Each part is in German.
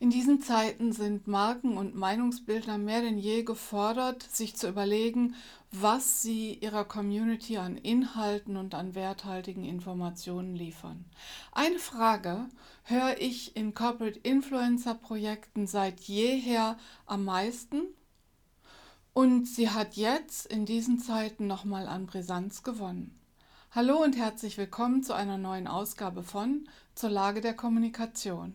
In diesen Zeiten sind Marken und Meinungsbildner mehr denn je gefordert, sich zu überlegen, was sie ihrer Community an Inhalten und an werthaltigen Informationen liefern. Eine Frage höre ich in Corporate Influencer Projekten seit jeher am meisten und sie hat jetzt in diesen Zeiten nochmal an Brisanz gewonnen. Hallo und herzlich willkommen zu einer neuen Ausgabe von Zur Lage der Kommunikation.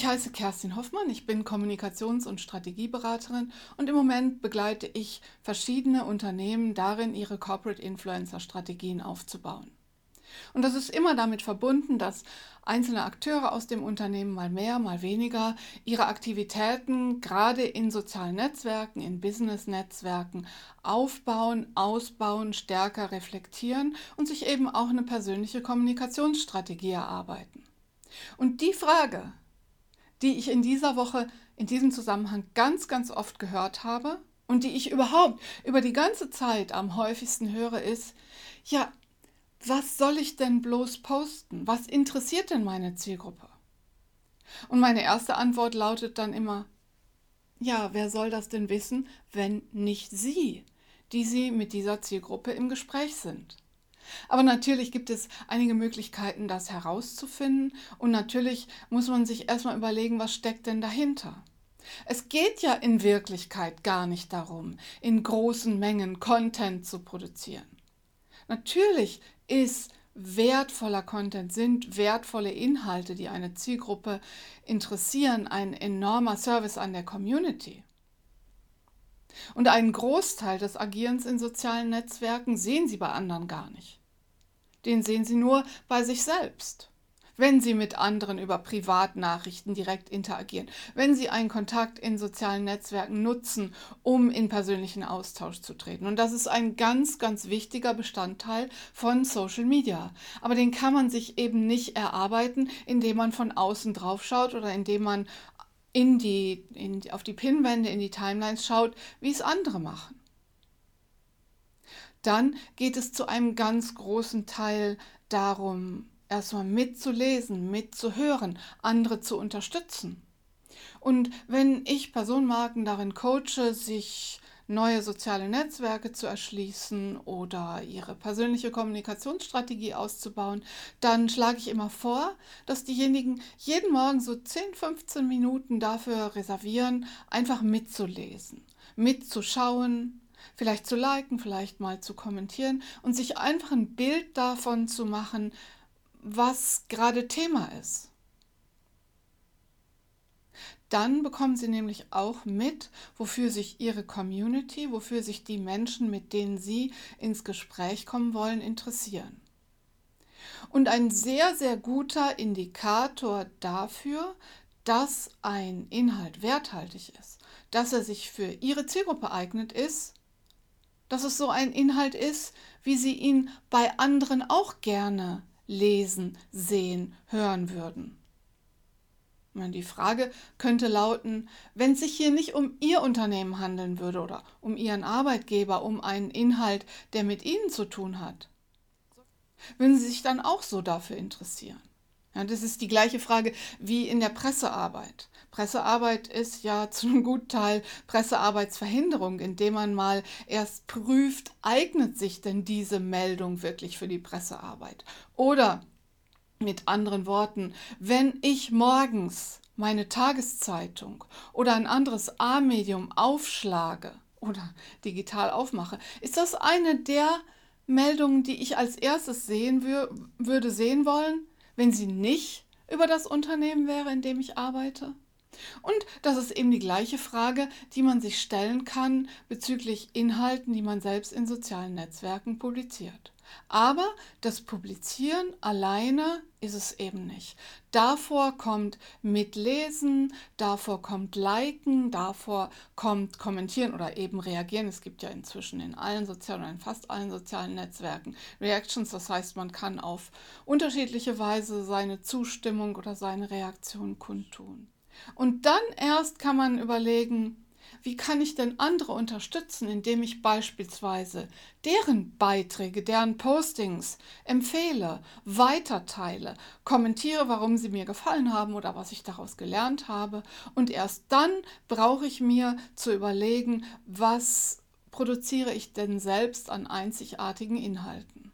Ich heiße Kerstin Hoffmann, ich bin Kommunikations- und Strategieberaterin und im Moment begleite ich verschiedene Unternehmen darin, ihre Corporate Influencer Strategien aufzubauen. Und das ist immer damit verbunden, dass einzelne Akteure aus dem Unternehmen mal mehr, mal weniger ihre Aktivitäten gerade in sozialen Netzwerken, in Business-Netzwerken aufbauen, ausbauen, stärker reflektieren und sich eben auch eine persönliche Kommunikationsstrategie erarbeiten. Und die Frage, die ich in dieser Woche in diesem Zusammenhang ganz, ganz oft gehört habe und die ich überhaupt über die ganze Zeit am häufigsten höre, ist, ja, was soll ich denn bloß posten? Was interessiert denn meine Zielgruppe? Und meine erste Antwort lautet dann immer, ja, wer soll das denn wissen, wenn nicht Sie, die Sie mit dieser Zielgruppe im Gespräch sind? Aber natürlich gibt es einige Möglichkeiten, das herauszufinden und natürlich muss man sich erstmal überlegen, was steckt denn dahinter. Es geht ja in Wirklichkeit gar nicht darum, in großen Mengen Content zu produzieren. Natürlich ist wertvoller Content, sind wertvolle Inhalte, die eine Zielgruppe interessieren, ein enormer Service an der Community. Und einen Großteil des Agierens in sozialen Netzwerken sehen Sie bei anderen gar nicht den sehen Sie nur bei sich selbst. Wenn Sie mit anderen über Privatnachrichten direkt interagieren, wenn Sie einen Kontakt in sozialen Netzwerken nutzen, um in persönlichen Austausch zu treten. Und das ist ein ganz, ganz wichtiger Bestandteil von Social Media. Aber den kann man sich eben nicht erarbeiten, indem man von außen drauf schaut oder indem man in die, in, auf die Pinwände, in die Timelines schaut, wie es andere machen dann geht es zu einem ganz großen Teil darum, erstmal mitzulesen, mitzuhören, andere zu unterstützen. Und wenn ich Personenmarken darin coache, sich neue soziale Netzwerke zu erschließen oder ihre persönliche Kommunikationsstrategie auszubauen, dann schlage ich immer vor, dass diejenigen jeden Morgen so 10, 15 Minuten dafür reservieren, einfach mitzulesen, mitzuschauen, vielleicht zu liken, vielleicht mal zu kommentieren und sich einfach ein Bild davon zu machen, was gerade Thema ist. Dann bekommen Sie nämlich auch mit, wofür sich Ihre Community, wofür sich die Menschen, mit denen Sie ins Gespräch kommen wollen, interessieren. Und ein sehr, sehr guter Indikator dafür, dass ein Inhalt werthaltig ist, dass er sich für Ihre Zielgruppe eignet, ist, dass es so ein Inhalt ist, wie Sie ihn bei anderen auch gerne lesen, sehen, hören würden. Die Frage könnte lauten, wenn es sich hier nicht um Ihr Unternehmen handeln würde oder um Ihren Arbeitgeber, um einen Inhalt, der mit Ihnen zu tun hat, würden Sie sich dann auch so dafür interessieren? Ja, das ist die gleiche Frage wie in der Pressearbeit. Pressearbeit ist ja zu einem guten Teil Pressearbeitsverhinderung, indem man mal erst prüft, eignet sich denn diese Meldung wirklich für die Pressearbeit? Oder mit anderen Worten, wenn ich morgens meine Tageszeitung oder ein anderes A-Medium aufschlage oder digital aufmache, ist das eine der Meldungen, die ich als erstes sehen wür würde sehen wollen? Wenn sie nicht über das Unternehmen wäre, in dem ich arbeite? Und das ist eben die gleiche Frage, die man sich stellen kann bezüglich Inhalten, die man selbst in sozialen Netzwerken publiziert. Aber das Publizieren alleine ist es eben nicht. Davor kommt Mitlesen, davor kommt Liken, davor kommt Kommentieren oder eben Reagieren. Es gibt ja inzwischen in allen sozialen oder in fast allen sozialen Netzwerken Reactions. Das heißt, man kann auf unterschiedliche Weise seine Zustimmung oder seine Reaktion kundtun. Und dann erst kann man überlegen, wie kann ich denn andere unterstützen, indem ich beispielsweise deren Beiträge, deren Postings empfehle, weiterteile, kommentiere, warum sie mir gefallen haben oder was ich daraus gelernt habe. Und erst dann brauche ich mir zu überlegen, was produziere ich denn selbst an einzigartigen Inhalten.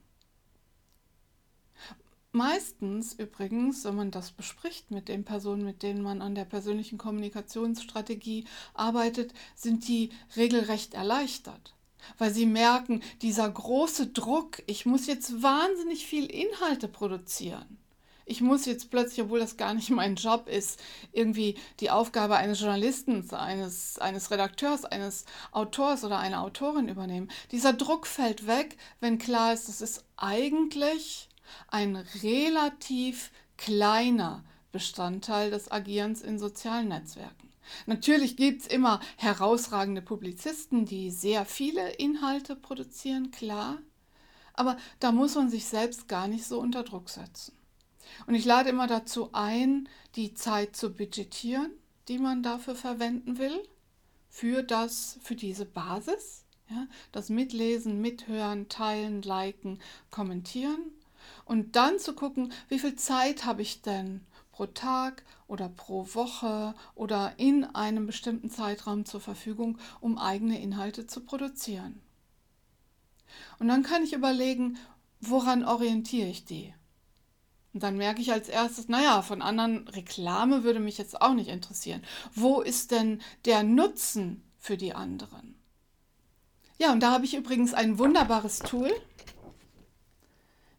Meistens übrigens, wenn man das bespricht mit den Personen, mit denen man an der persönlichen Kommunikationsstrategie arbeitet, sind die regelrecht erleichtert, weil sie merken, dieser große Druck, ich muss jetzt wahnsinnig viel Inhalte produzieren. Ich muss jetzt plötzlich, obwohl das gar nicht mein Job ist, irgendwie die Aufgabe eines Journalisten, eines, eines Redakteurs, eines Autors oder einer Autorin übernehmen. Dieser Druck fällt weg, wenn klar ist, das ist eigentlich ein relativ kleiner Bestandteil des Agierens in sozialen Netzwerken. Natürlich gibt es immer herausragende Publizisten, die sehr viele Inhalte produzieren, klar, aber da muss man sich selbst gar nicht so unter Druck setzen. Und ich lade immer dazu ein, die Zeit zu budgetieren, die man dafür verwenden will, für, das, für diese Basis, ja, das Mitlesen, Mithören, Teilen, Liken, Kommentieren und dann zu gucken, wie viel Zeit habe ich denn pro Tag oder pro Woche oder in einem bestimmten Zeitraum zur Verfügung, um eigene Inhalte zu produzieren. Und dann kann ich überlegen, woran orientiere ich die? Und dann merke ich als erstes, naja, von anderen Reklame würde mich jetzt auch nicht interessieren. Wo ist denn der Nutzen für die anderen? Ja, und da habe ich übrigens ein wunderbares Tool.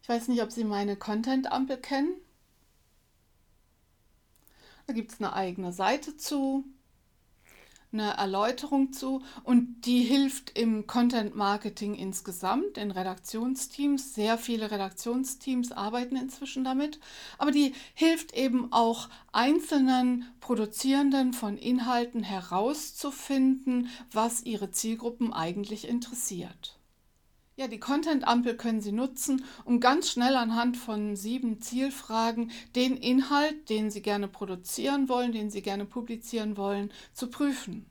Ich weiß nicht, ob Sie meine Content-Ampel kennen. Da gibt es eine eigene Seite zu, eine Erläuterung zu und die hilft im Content Marketing insgesamt, in Redaktionsteams. Sehr viele Redaktionsteams arbeiten inzwischen damit, aber die hilft eben auch einzelnen Produzierenden von Inhalten herauszufinden, was ihre Zielgruppen eigentlich interessiert. Ja, die Content-Ampel können Sie nutzen, um ganz schnell anhand von sieben Zielfragen den Inhalt, den Sie gerne produzieren wollen, den Sie gerne publizieren wollen, zu prüfen.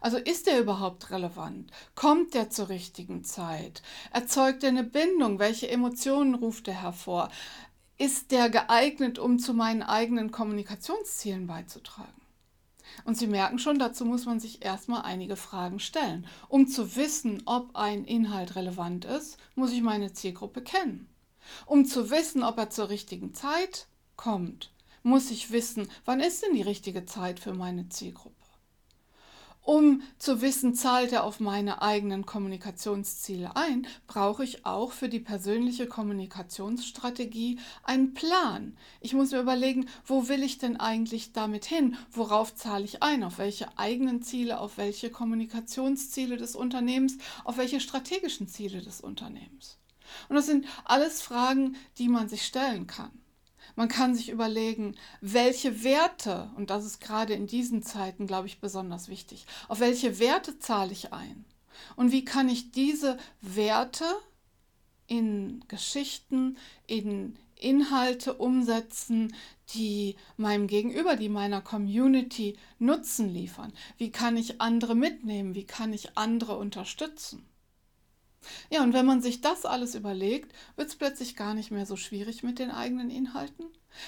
Also ist der überhaupt relevant? Kommt der zur richtigen Zeit? Erzeugt er eine Bindung? Welche Emotionen ruft er hervor? Ist der geeignet, um zu meinen eigenen Kommunikationszielen beizutragen? Und Sie merken schon, dazu muss man sich erstmal einige Fragen stellen. Um zu wissen, ob ein Inhalt relevant ist, muss ich meine Zielgruppe kennen. Um zu wissen, ob er zur richtigen Zeit kommt, muss ich wissen, wann ist denn die richtige Zeit für meine Zielgruppe. Um zu wissen, zahlt er auf meine eigenen Kommunikationsziele ein, brauche ich auch für die persönliche Kommunikationsstrategie einen Plan. Ich muss mir überlegen, wo will ich denn eigentlich damit hin? Worauf zahle ich ein? Auf welche eigenen Ziele? Auf welche Kommunikationsziele des Unternehmens? Auf welche strategischen Ziele des Unternehmens? Und das sind alles Fragen, die man sich stellen kann. Man kann sich überlegen, welche Werte, und das ist gerade in diesen Zeiten, glaube ich, besonders wichtig, auf welche Werte zahle ich ein? Und wie kann ich diese Werte in Geschichten, in Inhalte umsetzen, die meinem Gegenüber, die meiner Community Nutzen liefern? Wie kann ich andere mitnehmen? Wie kann ich andere unterstützen? Ja, und wenn man sich das alles überlegt, wird es plötzlich gar nicht mehr so schwierig mit den eigenen Inhalten.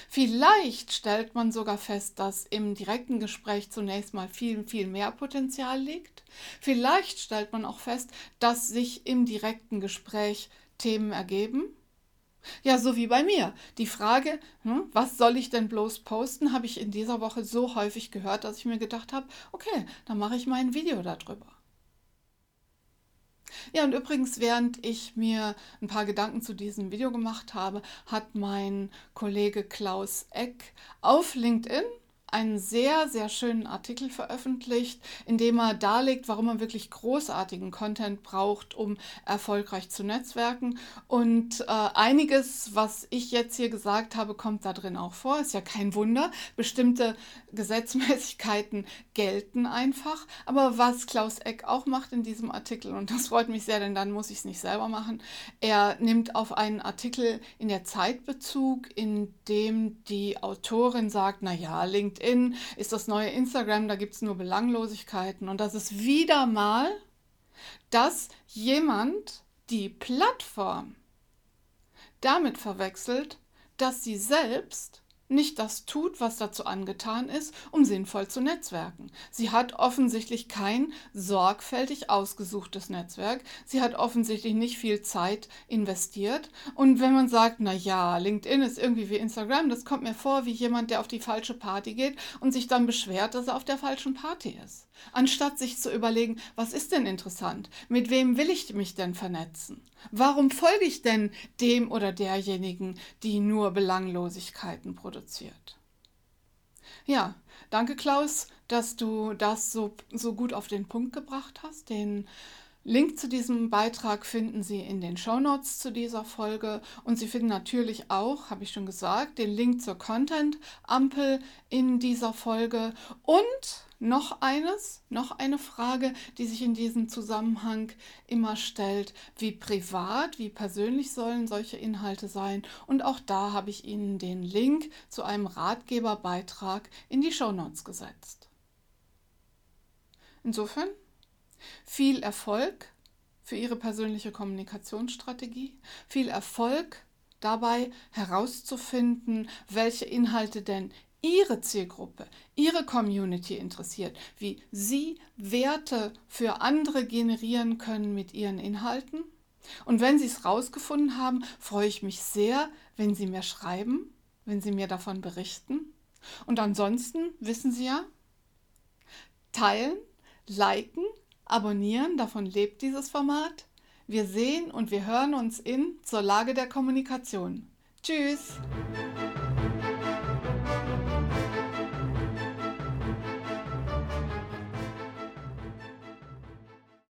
Vielleicht stellt man sogar fest, dass im direkten Gespräch zunächst mal viel, viel mehr Potenzial liegt. Vielleicht stellt man auch fest, dass sich im direkten Gespräch Themen ergeben. Ja, so wie bei mir. Die Frage, hm, was soll ich denn bloß posten, habe ich in dieser Woche so häufig gehört, dass ich mir gedacht habe, okay, dann mache ich mal ein Video darüber. Ja, und übrigens, während ich mir ein paar Gedanken zu diesem Video gemacht habe, hat mein Kollege Klaus Eck auf LinkedIn einen sehr, sehr schönen Artikel veröffentlicht, in dem er darlegt, warum man wirklich großartigen Content braucht, um erfolgreich zu netzwerken. Und äh, einiges, was ich jetzt hier gesagt habe, kommt da drin auch vor. Ist ja kein Wunder. Bestimmte Gesetzmäßigkeiten gelten einfach. Aber was Klaus Eck auch macht in diesem Artikel, und das freut mich sehr, denn dann muss ich es nicht selber machen, er nimmt auf einen Artikel in der Zeit Bezug, in dem die Autorin sagt, naja, LinkedIn LinkedIn ist das neue Instagram, da gibt es nur Belanglosigkeiten. Und das ist wieder mal, dass jemand die Plattform damit verwechselt, dass sie selbst nicht das tut, was dazu angetan ist, um sinnvoll zu netzwerken. Sie hat offensichtlich kein sorgfältig ausgesuchtes Netzwerk. Sie hat offensichtlich nicht viel Zeit investiert. Und wenn man sagt, na ja, LinkedIn ist irgendwie wie Instagram, das kommt mir vor wie jemand, der auf die falsche Party geht und sich dann beschwert, dass er auf der falschen Party ist. Anstatt sich zu überlegen, was ist denn interessant? Mit wem will ich mich denn vernetzen? Warum folge ich denn dem oder derjenigen, die nur Belanglosigkeiten produziert? Ja, danke Klaus, dass du das so, so gut auf den Punkt gebracht hast. Den Link zu diesem Beitrag finden Sie in den Shownotes zu dieser Folge und Sie finden natürlich auch, habe ich schon gesagt, den Link zur Content-Ampel in dieser Folge und noch eines, noch eine Frage, die sich in diesem Zusammenhang immer stellt. Wie privat, wie persönlich sollen solche Inhalte sein? Und auch da habe ich Ihnen den Link zu einem Ratgeberbeitrag in die Shownotes gesetzt. Insofern viel Erfolg für Ihre persönliche Kommunikationsstrategie, viel Erfolg dabei herauszufinden, welche Inhalte denn Ihre Zielgruppe, Ihre Community interessiert, wie Sie Werte für andere generieren können mit Ihren Inhalten. Und wenn Sie es rausgefunden haben, freue ich mich sehr, wenn Sie mir schreiben, wenn Sie mir davon berichten. Und ansonsten wissen Sie ja, teilen, liken, abonnieren, davon lebt dieses Format. Wir sehen und wir hören uns in zur Lage der Kommunikation. Tschüss!